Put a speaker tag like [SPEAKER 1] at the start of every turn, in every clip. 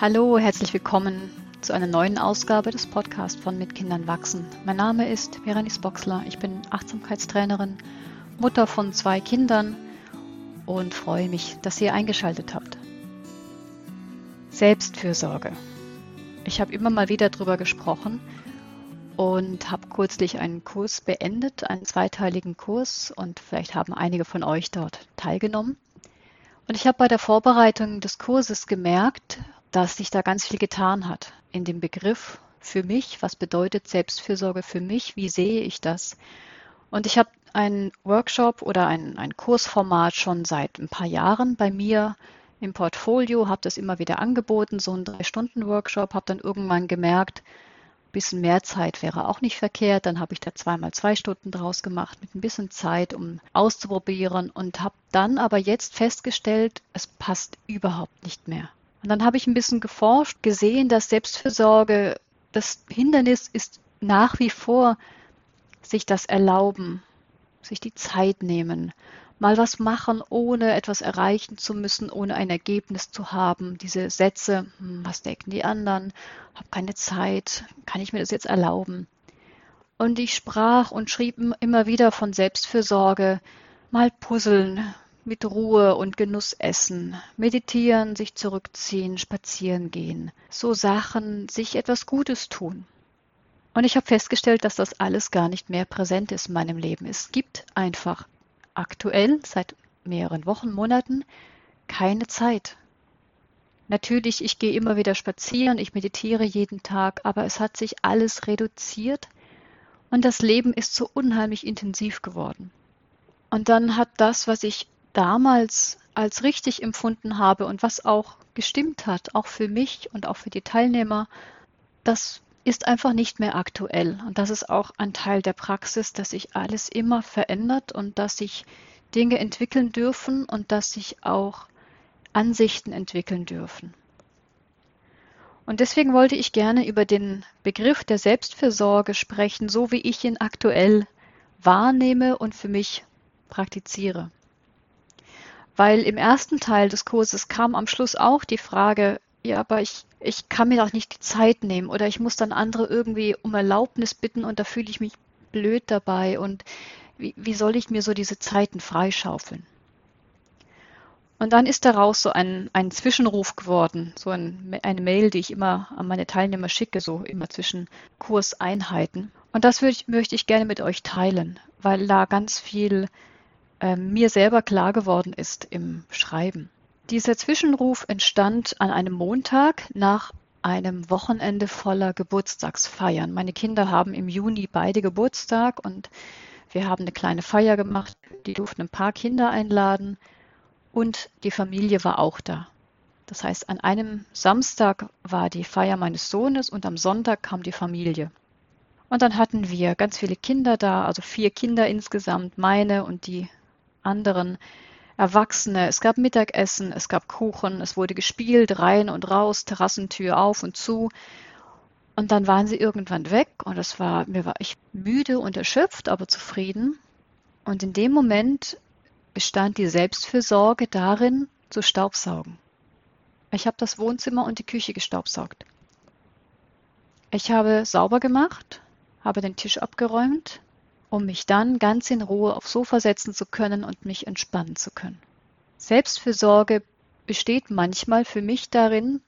[SPEAKER 1] Hallo, herzlich willkommen zu einer neuen Ausgabe des Podcasts von Mit Kindern wachsen. Mein Name ist Veranis Boxler. Ich bin Achtsamkeitstrainerin, Mutter von zwei Kindern und freue mich, dass ihr eingeschaltet habt. Selbstfürsorge. Ich habe immer mal wieder darüber gesprochen und habe kürzlich einen Kurs beendet, einen zweiteiligen Kurs und vielleicht haben einige von euch dort teilgenommen. Und ich habe bei der Vorbereitung des Kurses gemerkt, dass sich da ganz viel getan hat in dem Begriff für mich. Was bedeutet Selbstfürsorge für mich? Wie sehe ich das? Und ich habe einen Workshop oder ein, ein Kursformat schon seit ein paar Jahren bei mir im Portfolio, habe das immer wieder angeboten, so ein Drei-Stunden-Workshop, habe dann irgendwann gemerkt, ein bisschen mehr Zeit wäre auch nicht verkehrt. Dann habe ich da zweimal zwei Stunden draus gemacht mit ein bisschen Zeit, um auszuprobieren und habe dann aber jetzt festgestellt, es passt überhaupt nicht mehr. Und dann habe ich ein bisschen geforscht, gesehen, dass Selbstfürsorge das Hindernis ist nach wie vor, sich das erlauben, sich die Zeit nehmen, mal was machen, ohne etwas erreichen zu müssen, ohne ein Ergebnis zu haben. Diese Sätze, hm, was denken die anderen, habe keine Zeit, kann ich mir das jetzt erlauben? Und ich sprach und schrieb immer wieder von Selbstfürsorge, mal puzzeln, mit Ruhe und Genuss essen, meditieren, sich zurückziehen, spazieren gehen, so Sachen, sich etwas Gutes tun. Und ich habe festgestellt, dass das alles gar nicht mehr präsent ist in meinem Leben. Es gibt einfach aktuell seit mehreren Wochen, Monaten keine Zeit. Natürlich, ich gehe immer wieder spazieren, ich meditiere jeden Tag, aber es hat sich alles reduziert und das Leben ist so unheimlich intensiv geworden. Und dann hat das, was ich damals als richtig empfunden habe und was auch gestimmt hat, auch für mich und auch für die Teilnehmer, das ist einfach nicht mehr aktuell. Und das ist auch ein Teil der Praxis, dass sich alles immer verändert und dass sich Dinge entwickeln dürfen und dass sich auch Ansichten entwickeln dürfen. Und deswegen wollte ich gerne über den Begriff der Selbstfürsorge sprechen, so wie ich ihn aktuell wahrnehme und für mich praktiziere weil im ersten Teil des Kurses kam am Schluss auch die Frage, ja, aber ich, ich kann mir doch nicht die Zeit nehmen oder ich muss dann andere irgendwie um Erlaubnis bitten und da fühle ich mich blöd dabei und wie, wie soll ich mir so diese Zeiten freischaufeln? Und dann ist daraus so ein, ein Zwischenruf geworden, so ein, eine Mail, die ich immer an meine Teilnehmer schicke, so immer zwischen Kurseinheiten. Und das ich, möchte ich gerne mit euch teilen, weil da ganz viel äh, mir selber klar geworden ist im Schreiben. Dieser Zwischenruf entstand an einem Montag nach einem Wochenende voller Geburtstagsfeiern. Meine Kinder haben im Juni beide Geburtstag und wir haben eine kleine Feier gemacht. Die durften ein paar Kinder einladen und die Familie war auch da. Das heißt, an einem Samstag war die Feier meines Sohnes und am Sonntag kam die Familie. Und dann hatten wir ganz viele Kinder da, also vier Kinder insgesamt, meine und die anderen Erwachsene. Es gab Mittagessen, es gab Kuchen, es wurde gespielt, rein und raus, Terrassentür auf und zu. Und dann waren sie irgendwann weg und es war, mir war ich müde und erschöpft, aber zufrieden. Und in dem Moment bestand die Selbstfürsorge darin, zu staubsaugen. Ich habe das Wohnzimmer und die Küche gestaubsaugt. Ich habe sauber gemacht, habe den Tisch abgeräumt, um mich dann ganz in Ruhe aufs Sofa setzen zu können und mich entspannen zu können. Selbstfürsorge besteht manchmal für mich darin,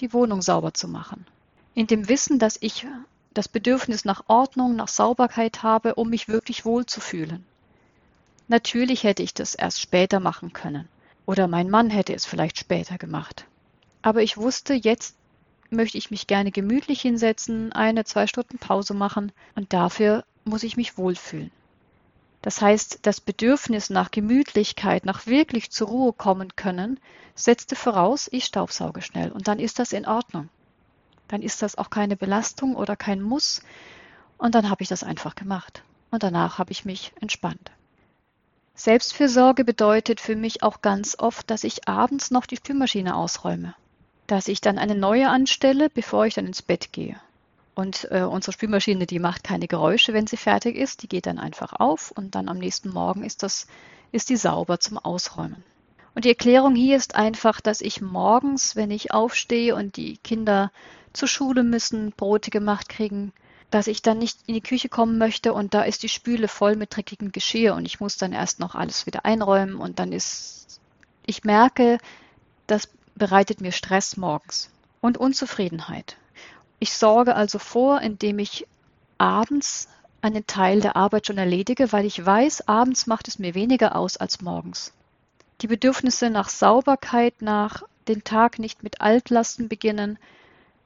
[SPEAKER 1] die Wohnung sauber zu machen. In dem Wissen, dass ich das Bedürfnis nach Ordnung, nach Sauberkeit habe, um mich wirklich wohlzufühlen. Natürlich hätte ich das erst später machen können. Oder mein Mann hätte es vielleicht später gemacht. Aber ich wusste, jetzt möchte ich mich gerne gemütlich hinsetzen, eine, zwei Stunden Pause machen und dafür muss ich mich wohlfühlen. Das heißt, das Bedürfnis nach Gemütlichkeit, nach wirklich zur Ruhe kommen können, setzte voraus, ich staubsauge schnell und dann ist das in Ordnung. Dann ist das auch keine Belastung oder kein Muss und dann habe ich das einfach gemacht und danach habe ich mich entspannt. Selbstfürsorge bedeutet für mich auch ganz oft, dass ich abends noch die Spülmaschine ausräume, dass ich dann eine neue anstelle, bevor ich dann ins Bett gehe. Und äh, unsere Spülmaschine, die macht keine Geräusche, wenn sie fertig ist. Die geht dann einfach auf und dann am nächsten Morgen ist, das, ist die sauber zum Ausräumen. Und die Erklärung hier ist einfach, dass ich morgens, wenn ich aufstehe und die Kinder zur Schule müssen, Brote gemacht kriegen, dass ich dann nicht in die Küche kommen möchte und da ist die Spüle voll mit dreckigem Geschirr und ich muss dann erst noch alles wieder einräumen und dann ist, ich merke, das bereitet mir Stress morgens und Unzufriedenheit. Ich sorge also vor, indem ich abends einen Teil der Arbeit schon erledige, weil ich weiß, abends macht es mir weniger aus als morgens. Die Bedürfnisse nach Sauberkeit, nach den Tag nicht mit Altlasten beginnen,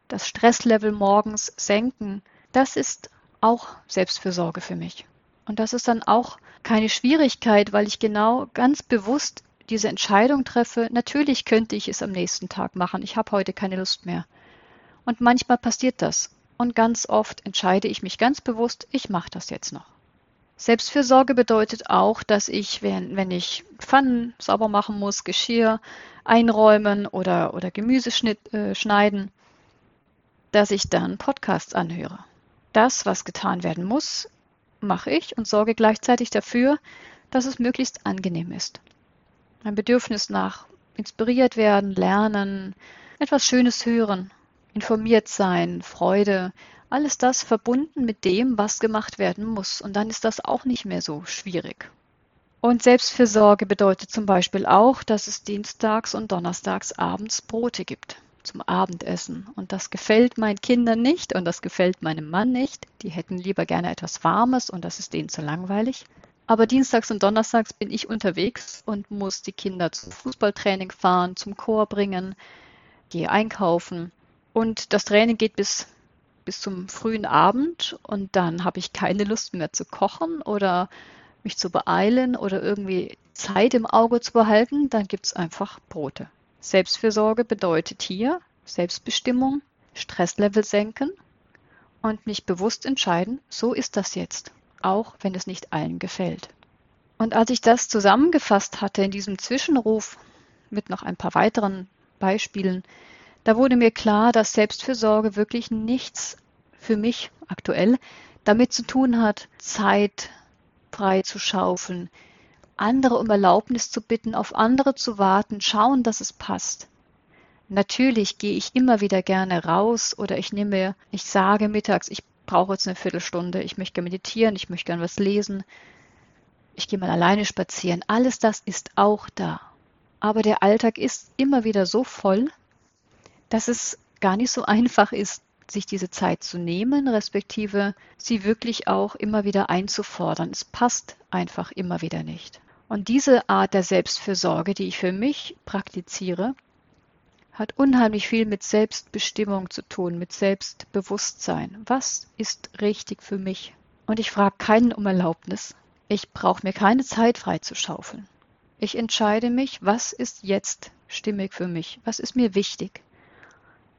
[SPEAKER 1] das Stresslevel morgens senken, das ist auch Selbstfürsorge für mich. Und das ist dann auch keine Schwierigkeit, weil ich genau ganz bewusst diese Entscheidung treffe, natürlich könnte ich es am nächsten Tag machen, ich habe heute keine Lust mehr. Und manchmal passiert das. Und ganz oft entscheide ich mich ganz bewusst, ich mache das jetzt noch. Selbstfürsorge bedeutet auch, dass ich, wenn, wenn ich Pfannen sauber machen muss, Geschirr einräumen oder, oder Gemüse äh, schneiden, dass ich dann Podcasts anhöre. Das, was getan werden muss, mache ich und sorge gleichzeitig dafür, dass es möglichst angenehm ist. Ein Bedürfnis nach inspiriert werden, lernen, etwas Schönes hören, informiert sein, Freude, alles das verbunden mit dem, was gemacht werden muss. Und dann ist das auch nicht mehr so schwierig. Und Selbstfürsorge bedeutet zum Beispiel auch, dass es dienstags und donnerstags abends Brote gibt zum Abendessen. Und das gefällt meinen Kindern nicht und das gefällt meinem Mann nicht. Die hätten lieber gerne etwas Warmes und das ist denen zu langweilig. Aber dienstags und donnerstags bin ich unterwegs und muss die Kinder zum Fußballtraining fahren, zum Chor bringen, gehe einkaufen. Und das Training geht bis, bis zum frühen Abend und dann habe ich keine Lust mehr zu kochen oder mich zu beeilen oder irgendwie Zeit im Auge zu behalten. Dann gibt es einfach Brote. Selbstfürsorge bedeutet hier Selbstbestimmung, Stresslevel senken und mich bewusst entscheiden, so ist das jetzt, auch wenn es nicht allen gefällt. Und als ich das zusammengefasst hatte in diesem Zwischenruf mit noch ein paar weiteren Beispielen, da wurde mir klar, dass Selbstfürsorge wirklich nichts für mich aktuell damit zu tun hat, Zeit frei zu schaufeln, andere um Erlaubnis zu bitten, auf andere zu warten, schauen, dass es passt. Natürlich gehe ich immer wieder gerne raus oder ich nehme, ich sage mittags, ich brauche jetzt eine Viertelstunde, ich möchte meditieren, ich möchte gerne was lesen, ich gehe mal alleine spazieren. Alles das ist auch da. Aber der Alltag ist immer wieder so voll, dass es gar nicht so einfach ist, sich diese Zeit zu nehmen, respektive sie wirklich auch immer wieder einzufordern. Es passt einfach immer wieder nicht. Und diese Art der Selbstfürsorge, die ich für mich praktiziere, hat unheimlich viel mit Selbstbestimmung zu tun, mit Selbstbewusstsein. Was ist richtig für mich? Und ich frage keinen um Erlaubnis. Ich brauche mir keine Zeit freizuschaufeln. Ich entscheide mich, was ist jetzt stimmig für mich? Was ist mir wichtig?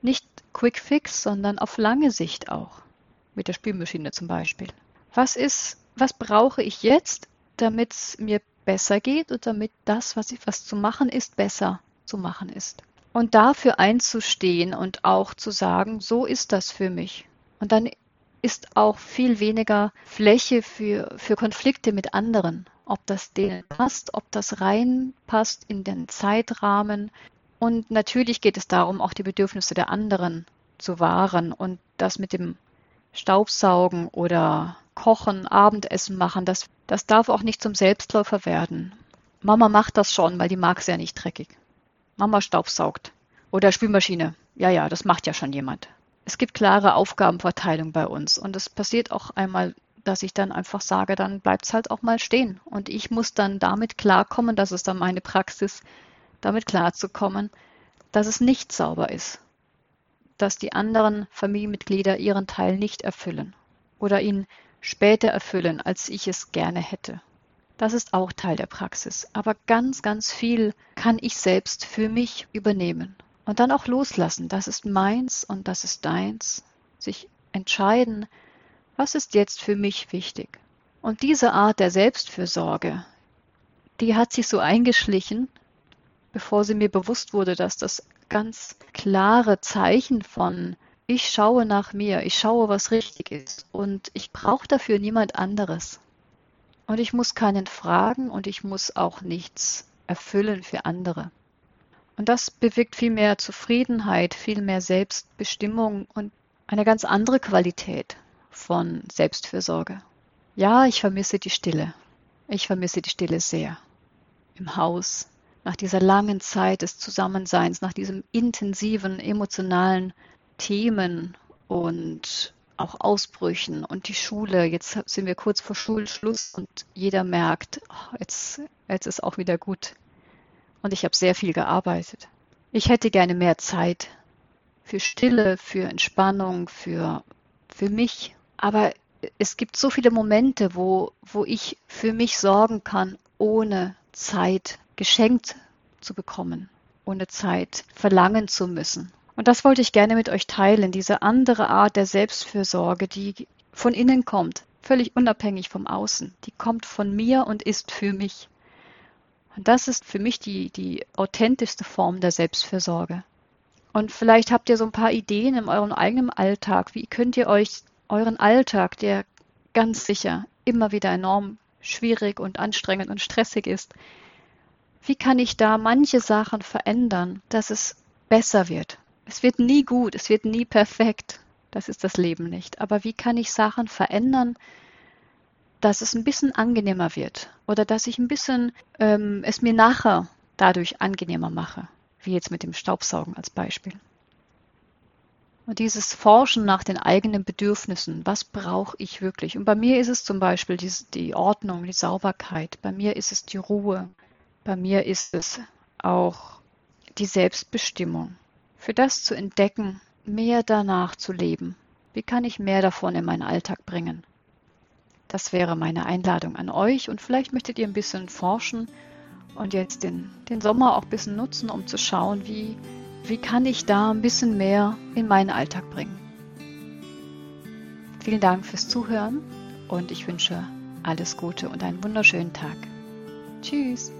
[SPEAKER 1] Nicht Quick Fix, sondern auf lange Sicht auch. Mit der Spülmaschine zum Beispiel. Was ist, was brauche ich jetzt, damit es mir besser geht und damit das, was, ich, was zu machen ist, besser zu machen ist. Und dafür einzustehen und auch zu sagen, so ist das für mich. Und dann ist auch viel weniger Fläche für, für Konflikte mit anderen. Ob das denen passt, ob das reinpasst in den Zeitrahmen. Und natürlich geht es darum, auch die Bedürfnisse der anderen zu wahren. Und das mit dem Staubsaugen oder Kochen, Abendessen machen, das, das darf auch nicht zum Selbstläufer werden. Mama macht das schon, weil die mag es ja nicht dreckig. Mama staubsaugt. Oder Spülmaschine. Ja, ja, das macht ja schon jemand. Es gibt klare Aufgabenverteilung bei uns. Und es passiert auch einmal, dass ich dann einfach sage, dann bleibt es halt auch mal stehen. Und ich muss dann damit klarkommen, das ist dann meine Praxis, damit klarzukommen, dass es nicht sauber ist. Dass die anderen Familienmitglieder ihren Teil nicht erfüllen oder ihn später erfüllen, als ich es gerne hätte. Das ist auch Teil der Praxis. Aber ganz, ganz viel kann ich selbst für mich übernehmen. Und dann auch loslassen. Das ist meins und das ist deins. Sich entscheiden, was ist jetzt für mich wichtig. Und diese Art der Selbstfürsorge, die hat sich so eingeschlichen, bevor sie mir bewusst wurde, dass das ganz klare Zeichen von ich schaue nach mir, ich schaue, was richtig ist und ich brauche dafür niemand anderes. Und ich muss keinen fragen und ich muss auch nichts erfüllen für andere. Und das bewirkt viel mehr Zufriedenheit, viel mehr Selbstbestimmung und eine ganz andere Qualität von Selbstfürsorge. Ja, ich vermisse die Stille. Ich vermisse die Stille sehr. Im Haus, nach dieser langen Zeit des Zusammenseins, nach diesem intensiven emotionalen Themen und auch Ausbrüchen und die Schule. Jetzt sind wir kurz vor Schulschluss und jeder merkt, oh, jetzt, jetzt ist auch wieder gut und ich habe sehr viel gearbeitet. Ich hätte gerne mehr Zeit für Stille, für Entspannung, für, für mich. Aber es gibt so viele Momente, wo, wo ich für mich sorgen kann, ohne Zeit geschenkt zu bekommen, ohne Zeit verlangen zu müssen. Und das wollte ich gerne mit euch teilen, diese andere Art der Selbstfürsorge, die von innen kommt, völlig unabhängig vom Außen. Die kommt von mir und ist für mich. Und das ist für mich die, die authentischste Form der Selbstfürsorge. Und vielleicht habt ihr so ein paar Ideen in eurem eigenen Alltag. Wie könnt ihr euch euren Alltag, der ganz sicher immer wieder enorm schwierig und anstrengend und stressig ist, wie kann ich da manche Sachen verändern, dass es besser wird? Es wird nie gut, es wird nie perfekt. Das ist das Leben nicht. Aber wie kann ich Sachen verändern, dass es ein bisschen angenehmer wird oder dass ich ein bisschen ähm, es mir nachher dadurch angenehmer mache, wie jetzt mit dem Staubsaugen als Beispiel. Und dieses Forschen nach den eigenen Bedürfnissen, was brauche ich wirklich? Und bei mir ist es zum Beispiel die, die Ordnung, die Sauberkeit, bei mir ist es die Ruhe, bei mir ist es auch die Selbstbestimmung. Für das zu entdecken, mehr danach zu leben. Wie kann ich mehr davon in meinen Alltag bringen? Das wäre meine Einladung an euch und vielleicht möchtet ihr ein bisschen forschen und jetzt den, den Sommer auch ein bisschen nutzen, um zu schauen, wie, wie kann ich da ein bisschen mehr in meinen Alltag bringen. Vielen Dank fürs Zuhören und ich wünsche alles Gute und einen wunderschönen Tag. Tschüss.